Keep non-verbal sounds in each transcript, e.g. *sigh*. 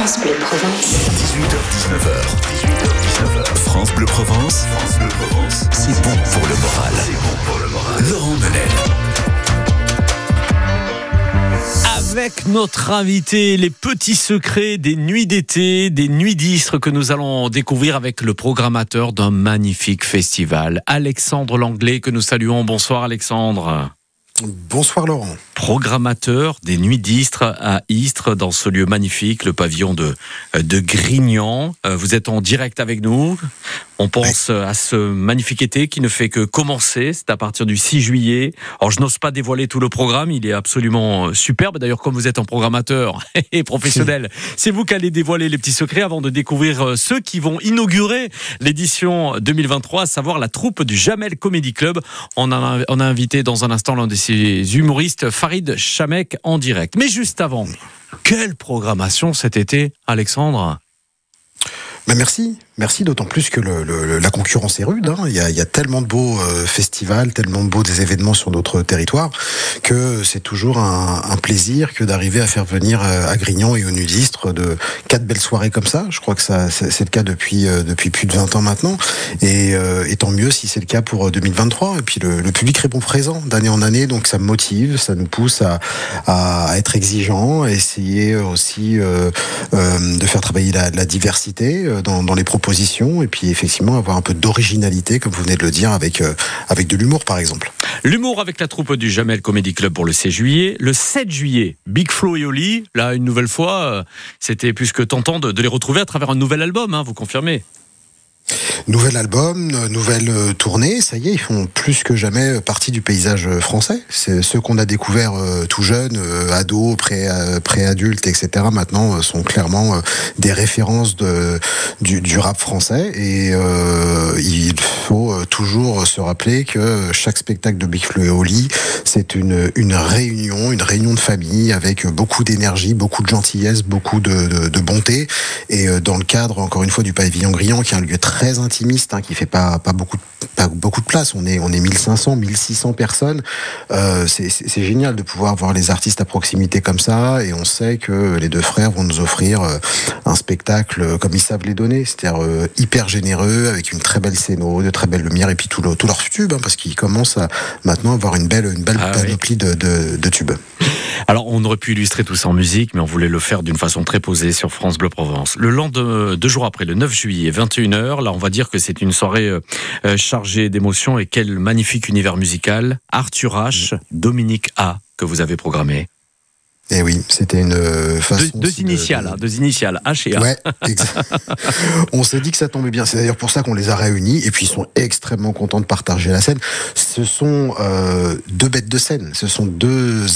France Bleu Provence. 18h-19h. 18h-19h. France Bleu Provence. France Bleu Provence. C'est bon pour le moral. C'est bon pour le moral. Laurent Menel. Avec notre invité, les petits secrets des nuits d'été, des nuits d'Istres que nous allons découvrir avec le programmateur d'un magnifique festival, Alexandre Langlais, que nous saluons. Bonsoir Alexandre. Bonsoir Laurent. Programmateur des Nuits d'Istres à Istres, dans ce lieu magnifique, le pavillon de, de Grignan. Euh, vous êtes en direct avec nous. On pense à ce magnifique été qui ne fait que commencer. C'est à partir du 6 juillet. Alors, je n'ose pas dévoiler tout le programme. Il est absolument euh, superbe. D'ailleurs, comme vous êtes un programmateur *laughs* et professionnel, c'est vous qui allez dévoiler les petits secrets avant de découvrir euh, ceux qui vont inaugurer l'édition 2023, à savoir la troupe du Jamel Comedy Club. On a, on a invité dans un instant l'un de ses humoristes, Farid Chamek, en direct. Mais juste avant, quelle programmation cet été, Alexandre? Bah merci, merci d'autant plus que la concurrence est rude. Hein. Il, y a, tellement de beaux euh, festivals, tellement de beaux des événements sur notre territoire que c'est toujours un, plaisir que d'arriver à faire venir euh, à Grignan et au Nudistre de quatre belles soirées comme ça. Je crois que ça c'est le cas depuis euh, depuis plus de 20 ans maintenant et, tant mieux si c'est le cas pour 2023. Et puis le, public répond présent d'année en année, donc ça me motive, ça nous pousse à, à être exigeant, à essayer aussi de faire travailler la, la diversité dans, les propositions et puis effectivement avoir un peu d'originalité, comme vous venez de le dire, avec, euh, avec de l'humour par exemple. L'humour avec la troupe du Jamel Comedy Club pour le 16 juillet. Le 7 juillet, Big Flo et Oli, là une nouvelle fois, euh, c'était plus que tentant de, de, les retrouver à travers un nouvel album, hein, vous confirmez? Nouvel album, nouvelle tournée, ça y est, ils font plus que jamais partie du paysage français. C'est ceux qu'on a découvert euh, tout jeunes, euh, ados, pré-adultes, etc. Maintenant euh, sont clairement des références du, rap français. Et euh, il faut toujours se rappeler que chaque spectacle de Big Flo et Oli, c'est une, réunion, une réunion de famille avec beaucoup d'énergie, beaucoup de gentillesse, beaucoup de, bonté. Et dans le cadre, encore une fois, du pavillon Grillant, qui est un lieu très intimiste, hein, qui fait pas, pas, beaucoup, pas beaucoup de place. On est, on est 1500, 1600 personnes. Euh, c'est génial de pouvoir voir les artistes à proximité comme ça. Et on sait que les deux frères vont nous offrir euh, un spectacle comme ils savent les donner. C'est-à-dire euh, hyper généreux, avec une très belle scéno, de très belles lumières et puis tout, le, tout leur tube, hein, parce qu'ils commencent à maintenant avoir une belle, une belle ah, panoplie oui. de, de, de tubes. Alors, on aurait pu illustrer tout ça en musique, mais on voulait le faire d'une façon très posée sur France Bleu Provence. Le lendemain, deux jours après, le 9 juillet, 21h, là, on va dire que c'est une soirée euh, chargée d'émotions et quel magnifique univers musical. Arthur H, Dominique A, que vous avez programmé. Eh oui, c'était une façon. Deux, deux initiales, de... hein, deux initiales, H et A. Ouais, *laughs* on s'est dit que ça tombait bien. C'est d'ailleurs pour ça qu'on les a réunis. Et puis ils sont extrêmement contents de partager la scène. Ce sont euh, deux bêtes de scène. Ce sont deux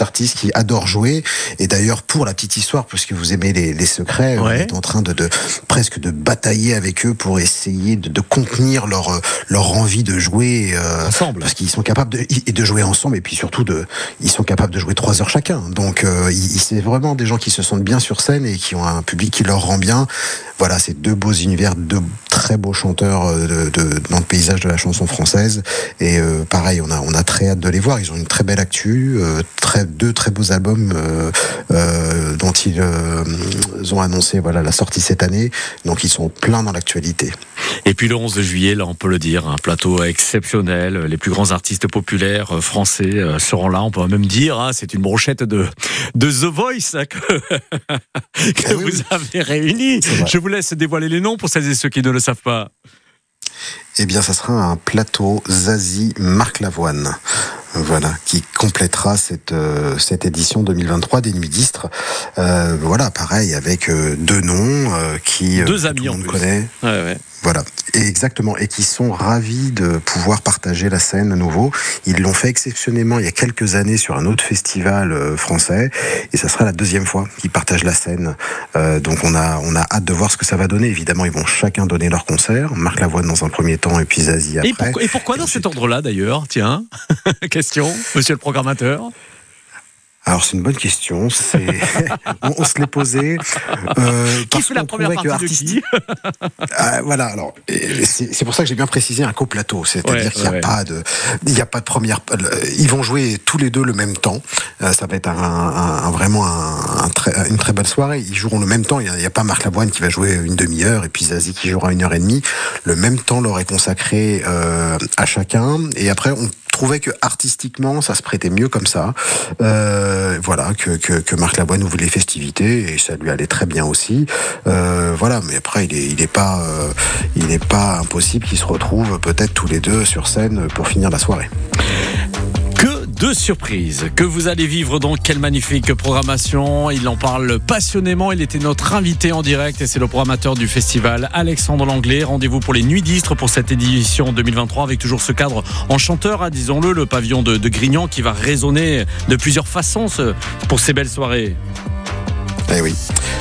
artistes qui adorent jouer. Et d'ailleurs, pour la petite histoire, puisque vous aimez les, les secrets, ouais. on est en train de, de, presque de batailler avec eux pour essayer de, de contenir leur leur envie de jouer euh, ensemble. Parce qu'ils sont capables de, de jouer ensemble. Et puis surtout, de, ils sont capables de jouer trois heures chacun. Donc donc euh, c'est vraiment des gens qui se sentent bien sur scène et qui ont un public qui leur rend bien. Voilà, c'est deux beaux univers, deux très beaux chanteurs euh, dans le paysage de la chanson française. Et euh, pareil, on a, on a très hâte de les voir. Ils ont une très belle actu, deux très beaux albums dont ils ont annoncé voilà, la sortie cette année. Donc ils sont pleins dans l'actualité. Et puis le 11 juillet, là on peut le dire, un plateau exceptionnel. Les plus grands artistes populaires français seront là. On peut même dire, hein, c'est une brochette de, de The Voice hein, que, *laughs* que oui, vous avez réuni. Je vous laisse dévoiler les noms pour celles et ceux qui ne le savent pas. Eh bien, ça sera un plateau Zazie Marc Lavoine. Voilà, qui complétera cette, euh, cette édition 2023 des Nuits d'Istres. Euh, voilà, pareil, avec euh, deux noms euh, qui deux amis tout le monde connaît. Ouais, ouais. Voilà, exactement, et qui sont ravis de pouvoir partager la scène à nouveau. Ils l'ont fait exceptionnellement il y a quelques années sur un autre festival euh, français, et ça sera la deuxième fois qu'ils partagent la scène. Euh, donc on a, on a hâte de voir ce que ça va donner. Évidemment, ils vont chacun donner leur concert. Marc Lavoine dans un premier temps, et puis Zazie après. Et, pourquoi, et pourquoi dans cet ordre-là d'ailleurs? Tiens, *laughs* question, monsieur le programmateur Alors c'est une bonne question. C'est *laughs* on, on se l'est posé. Euh, Qui fait la première que partie de artistique- qui *laughs* Ah, voilà. Alors c'est pour ça que j'ai bien précisé un coplateau. C'est-à-dire Ouais, qu'il n'y a ouais. pas de, il n'y a pas de première. Ils vont jouer tous les deux le même temps. Euh, ça va être un, un- un- vraiment un, un très- une très belle soirée. Ils joueront le même temps. Il n'y a, a pas Marc Lavoine qui va jouer une demi-heure et puis Zazie qui jouera une heure et demie. Le même temps leur est consacré euh, à chacun. Et après on trouvait que artistiquement ça se prêtait mieux comme ça. Euh, voilà que, que, que Marc Lavoine ouvre les festivités et ça lui allait très bien aussi. Euh, voilà, mais après il est il est pas euh, il n'est pas impossible qu'ils se retrouvent peut-être tous les deux sur scène pour finir la soirée. Que de surprises. Que vous allez vivre donc quelle magnifique programmation? Il en parle passionnément. Il était notre invité en direct et c'est le programmateur du festival Alexandre Langlais. Rendez-vous pour les nuits d'Istres pour cette édition 2023 avec toujours ce cadre enchanteur hein, disons-le le pavillon de, de Grignan qui va résonner de plusieurs façons pour ces belles soirées Eh oui,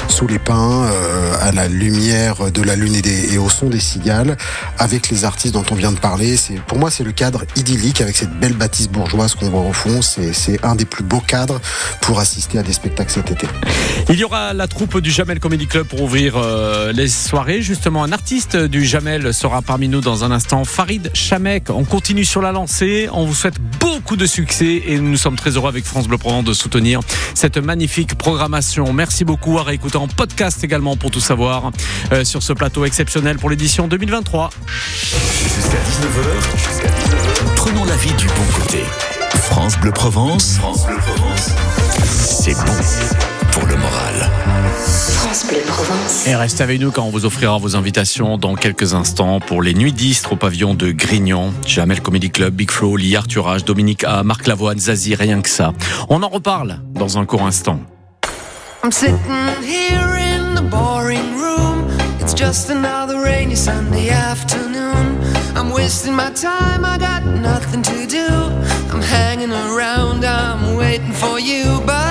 sous les pins, euh, à la lumière de la lune et, au son des cigales, avec les artistes dont on vient de parler. Pour moi c'est le cadre idyllique avec cette belle bâtisse bourgeoise qu'on voit au fond. C'est un des plus beaux cadres pour assister à des spectacles cet été. Il y aura la troupe du Jamel Comedy Club pour ouvrir euh, les soirées. Justement, un artiste du Jamel sera parmi nous dans un instant, Farid Chamek. On continue sur la lancée. On vous souhaite beaucoup de succès et nous sommes très heureux avec France Bleu Provence de soutenir cette magnifique programmation. Merci beaucoup à réécouter en podcast également pour tout savoir euh, sur ce plateau exceptionnel pour l'édition 2023. Jusqu'à 19h, jusqu'à 19h, prenons la vie du bon côté. France Bleu Provence, c'est bon pour le moral. France Bleu Provence. Et restez avec nous quand on vous offrira vos invitations dans quelques instants pour les nuits d'Istres au pavillon de Grignan, Jamel Comedy Club, Big Flo, Lee Arthur H, Dominique A, Marc Lavoine, Zazie, rien que ça. On en reparle dans un court instant. I'm sitting here in the boring room. It's just another rainy Sunday afternoon. I'm wasting my time, I got nothing to do. I'm hanging around, I'm waiting for you, but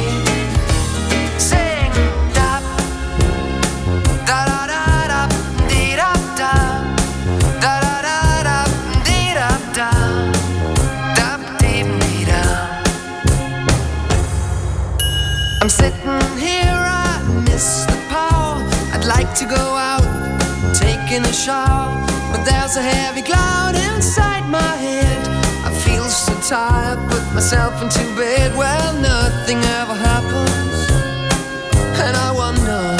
There's a heavy cloud inside my head. I feel so tired, put myself into bed. Well, nothing ever happens, and I wonder.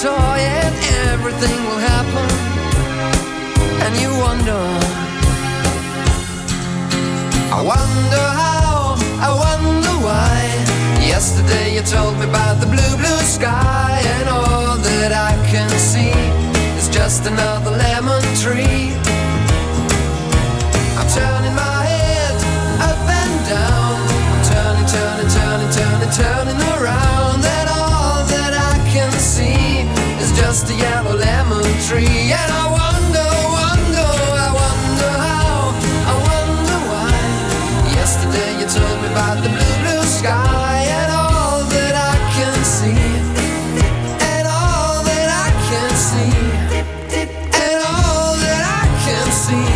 Toy and everything will happen. And you wonder. I wonder how, I wonder why. Yesterday you told me about the blue, blue sky, and all that I can see is just another tree. And I wonder, wonder, I wonder how, I wonder why. Yesterday you told me about the blue, blue sky. And all that I can see. And all that I can see. And all that I can see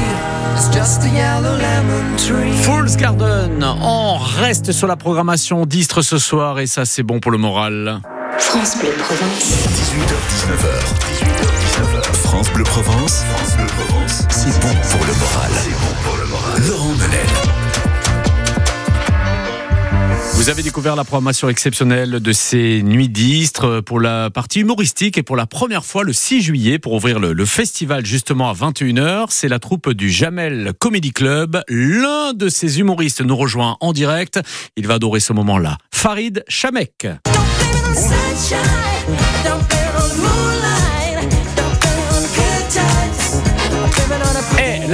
is just a yellow lemon tree. Fool's Garden, on reste sur la programmation d'Istres ce soir et ça c'est bon pour le moral. France Bleu Provence. 18h, 19h. France Bleu Provence. France Bleu Provence. C'est bon pour le moral. C'est bon pour le moral. Laurent Menel. Vous avez découvert la programmation exceptionnelle de ces nuits d'Istres pour la partie humoristique et pour la première fois le 6 juillet pour ouvrir le, le festival justement à 21h. C'est la troupe du Jamel Comedy Club. L'un de ces humoristes nous rejoint en direct. Il va adorer ce moment-là. Farid Chamek.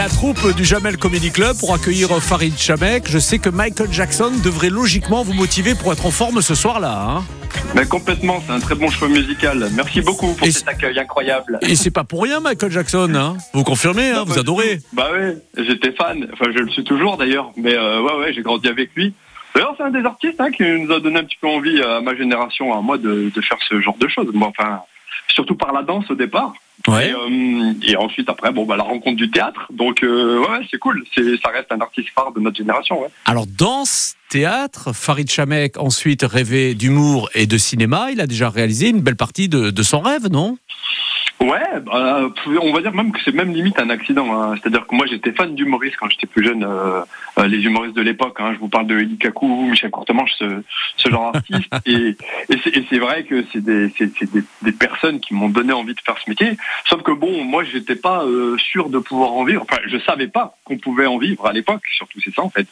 La troupe du Jamel Comedy Club pour accueillir Farid Chamek. Je sais que Michael Jackson devrait logiquement vous motiver pour être en forme ce soir-là. hein. Mais complètement, c'est un très bon choix musical. Merci beaucoup pour Et cet accueil incroyable. Et c'est pas pour rien Michael Jackson. Hein. Vous confirmez, hein, vous adorez. Bah ouais, j'étais fan. Enfin, je le suis toujours d'ailleurs. Mais euh, ouais, ouais, j'ai grandi avec lui. D'ailleurs, c'est un des artistes hein, qui nous a donné un petit peu envie à ma génération, à moi, de, de faire ce genre de choses. Bon, enfin, surtout par la danse au départ. Ouais. Et, euh, et ensuite, après, bon, bah, la rencontre du théâtre. Donc, euh, ouais, c'est cool. C'est, ça reste un artiste phare de notre génération. Ouais. Alors danse, théâtre, Farid Chamek ensuite rêvait d'humour et de cinéma. Il a déjà réalisé une belle partie de, de son rêve, non? Ouais, bah, on va dire même que c'est même limite un accident. hein. C'est-à-dire que moi j'étais fan d'humoristes quand j'étais plus jeune, euh, euh, les humoristes de l'époque. hein. Je vous parle de Eddie Kakou, Michel Courtemanche, ce, ce genre d'artiste. *laughs* et et c'est vrai que c'est des, des, des personnes qui m'ont donné envie de faire ce métier. Sauf que bon, moi j'étais pas euh, sûr de pouvoir en vivre. Enfin, je savais pas qu'on pouvait en vivre à l'époque. Surtout c'est ça en fait.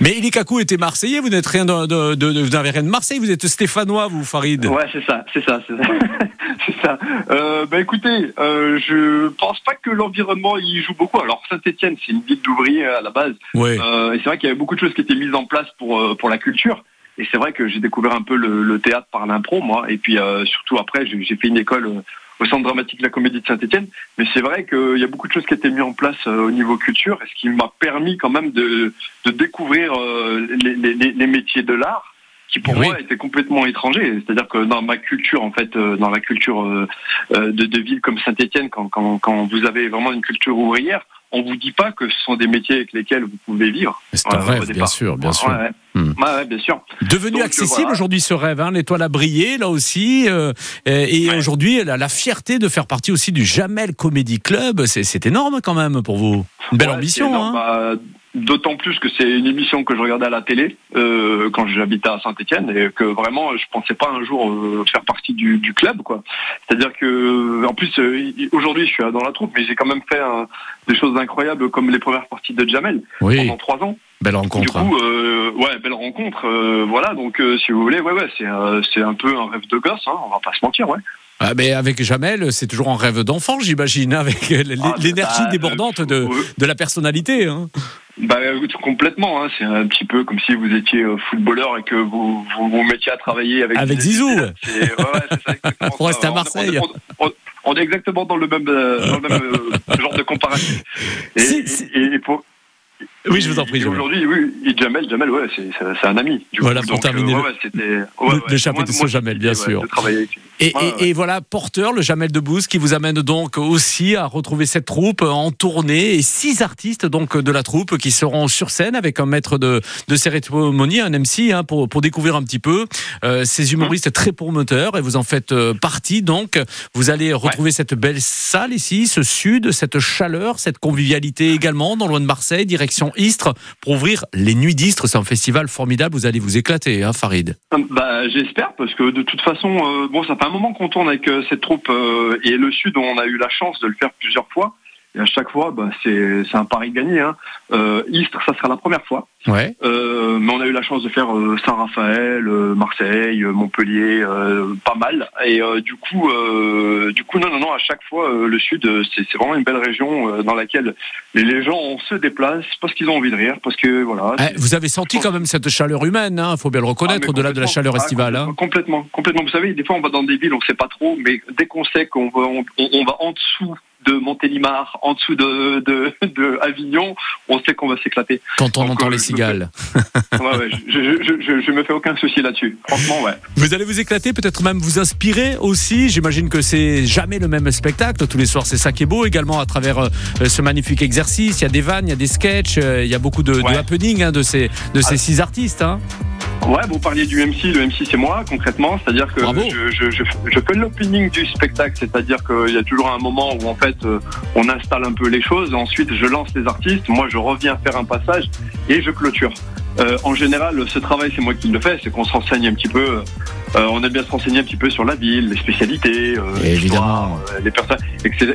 Mais Eli Kakou était marseillais, vous n'êtes rien de, de- de- vous n'avez rien de Marseille, vous êtes stéphanois, vous, Farid. Ouais, c'est ça, c'est ça, c'est ça. *laughs* ça. Euh, bah écoutez, euh, je pense pas que l'environnement y joue beaucoup. Alors Saint-Étienne, c'est une ville d'ouvriers à la base. Ouais. Euh, et c'est vrai qu'il y avait beaucoup de choses qui étaient mises en place pour euh, pour la culture. Et c'est vrai que j'ai découvert un peu le, le théâtre par l'impro, moi. Et puis euh, surtout après, j'ai fait une école au Centre dramatique de la Comédie de Saint-Étienne. Mais c'est vrai qu'il y a beaucoup de choses qui étaient mises en place euh, au niveau culture, et ce qui m'a permis quand même de de découvrir euh, les, les, métiers de l'art qui pour Oui. moi étaient complètement étrangers. C'est-à-dire que dans ma culture, en fait, euh, dans la culture de, de villes comme Saint-Étienne, quand, quand, quand vous avez vraiment une culture ouvrière, on vous dit pas que ce sont des métiers avec lesquels vous pouvez vivre. C'est un rêve, bien sûr, bien sûr. ouais. Hmm. Ouais, bien sûr. Devenu Donc, accessible voilà. aujourd'hui ce rêve, hein, l'étoile a brillé là aussi, euh, et, et Ouais. aujourd'hui elle a la fierté de faire partie aussi du Jamel Comedy Club, c'est énorme quand même pour vous. Une belle ambition, hein. Bah, D'autant plus que c'est une émission que je regardais à la télé euh, quand j'habitais à Saint-Étienne et que vraiment je pensais pas un jour euh, faire partie du, du club quoi. C'est-à-dire que en plus euh, aujourd'hui je suis dans la troupe mais j'ai quand même fait euh, des choses incroyables comme les premières parties de Jamel Oui, pendant trois ans. belle Du rencontre. hein. coup euh, ouais belle rencontre euh, voilà donc euh, si vous voulez ouais ouais c'est euh, c'est un peu un rêve de gosse hein, on va pas se mentir ouais. Ah, mais avec Jamel, c'est toujours un rêve d'enfant, j'imagine, avec Ah, l'énergie débordante euh, de, de la personnalité. hein. Bah complètement, hein. c'est un petit peu comme si vous étiez euh, footballeur et que vous vous, vous mettiez à travailler avec Avec Zizou. C'est ouais, Faut *laughs* rester à Marseille. On, on- on est exactement dans le même, euh, dans le même euh, genre de comparatif. *laughs* Et, Si, si. et- et pour- Oui, je vous en prie. Aujourd'hui, oui, Jamel, Jamel, ouais, c'est un ami. Du Voilà, coup, pour donc, terminer euh, le- ouais, le- ouais, le chapitre moi- sur moi, Jamel, bien sûr. de. Et, voilà, porteur, le Jamel Debbouze, qui vous amène donc aussi à retrouver cette troupe en tournée et six artistes donc de la troupe qui seront sur scène avec un maître de, de cérémonie, un MC, hein, pour, pour découvrir un petit peu euh, ces humoristes très promoteurs et vous en faites euh, partie. Donc, vous allez retrouver cette belle salle ici, ce sud, cette chaleur, cette convivialité également dans loin de Marseille, direction Istres, pour ouvrir les Nuits d'Istres. C'est un festival formidable, vous allez vous éclater, hein, Farid. Bah, j'espère parce que de toute façon, euh, bon, ça fait un moment qu'on tourne avec euh, cette troupe euh, et le Sud, on a eu la chance de le faire plusieurs fois. Et à chaque fois, bah, c'est un pari gagné. Hein. Euh, Istres, ça sera la première fois. Ouais. Euh, mais on a eu la chance de faire euh, Saint-Raphaël, Marseille, Montpellier, pas mal. Et du coup, du coup, non, non, non. À chaque fois, le Sud, c'est vraiment une belle région dans laquelle les, les gens se déplacent parce qu'ils ont envie de rire, parce que voilà. Eh, vous avez senti quand même cette chaleur humaine, il faut bien le reconnaître, ah, au-delà de la chaleur Ah, estivale. hein. complètement, complètement. Vous savez, des fois, on va dans des villes, on sait pas trop, mais dès qu'on sait qu'on va, on, on va en dessous de Montélimar, en dessous de, de, de Avignon, on sait qu'on va s'éclater. Quand on Donc, entend euh, les je- cigales. Ouais, ouais, je, je, je, je, je me fais aucun souci là-dessus. Franchement, ouais. Vous allez vous éclater, peut-être même vous inspirer aussi. J'imagine que c'est jamais le même spectacle. Tous les soirs, c'est ça qui est beau également à travers euh, ce magnifique exercice. Il y a des vannes, il y a des sketchs, euh, il y a beaucoup de, de Ouais. happening hein, de ces, de ces Ah. six artistes. hein. Ouais, vous parliez du MC, le MC c'est moi concrètement, c'est-à-dire que Bravo. je, je, je, je fais l'opening du spectacle, c'est-à-dire qu'il y a toujours un moment où en fait euh, on installe un peu les choses, ensuite je lance les artistes, moi je reviens faire un passage et je clôture. Euh, en général, ce travail c'est moi qui le fais, c'est qu'on se renseigne un petit peu, euh, on aime bien se renseigner un petit peu sur la ville, les spécialités, euh, Évidemment. euh, les personnes,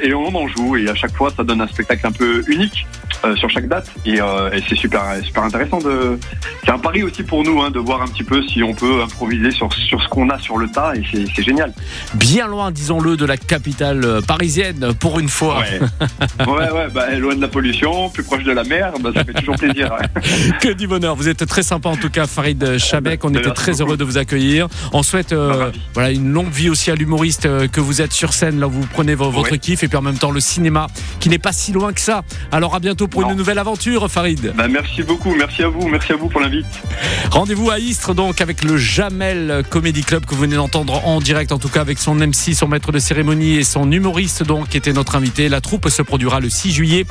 et on en joue et à chaque fois ça donne un spectacle un peu unique euh, sur chaque date et, euh, et c'est super super intéressant de c'est un pari aussi pour nous hein, de voir un petit peu si on peut improviser sur, sur ce qu'on a sur le tas et c'est, génial. Bien loin, disons-le, de la capitale parisienne, pour une fois. Ouais, *laughs* ouais, ouais bah, loin de la pollution, plus proche de la mer, bah, ça fait toujours plaisir. hein. *laughs* Que du bonheur. Vous êtes très sympa en tout cas, Farid Chabek. On était très beaucoup. heureux de vous accueillir. On souhaite euh, Bah, voilà, une longue vie aussi à l'humoriste euh, que vous êtes sur scène. Là, où vous prenez vo- votre kiff et puis en même temps le cinéma qui n'est pas si loin que ça. Alors à bientôt pour Non. une nouvelle aventure, Farid. Bah, merci beaucoup, merci à vous, merci à vous pour l'invite. Rendez-vous à Istres donc avec le Jamel Comedy Club que vous venez d'entendre en direct, en tout cas avec son MC, son maître de cérémonie et son humoriste donc qui était notre invité. La troupe se produira le 6 juillet.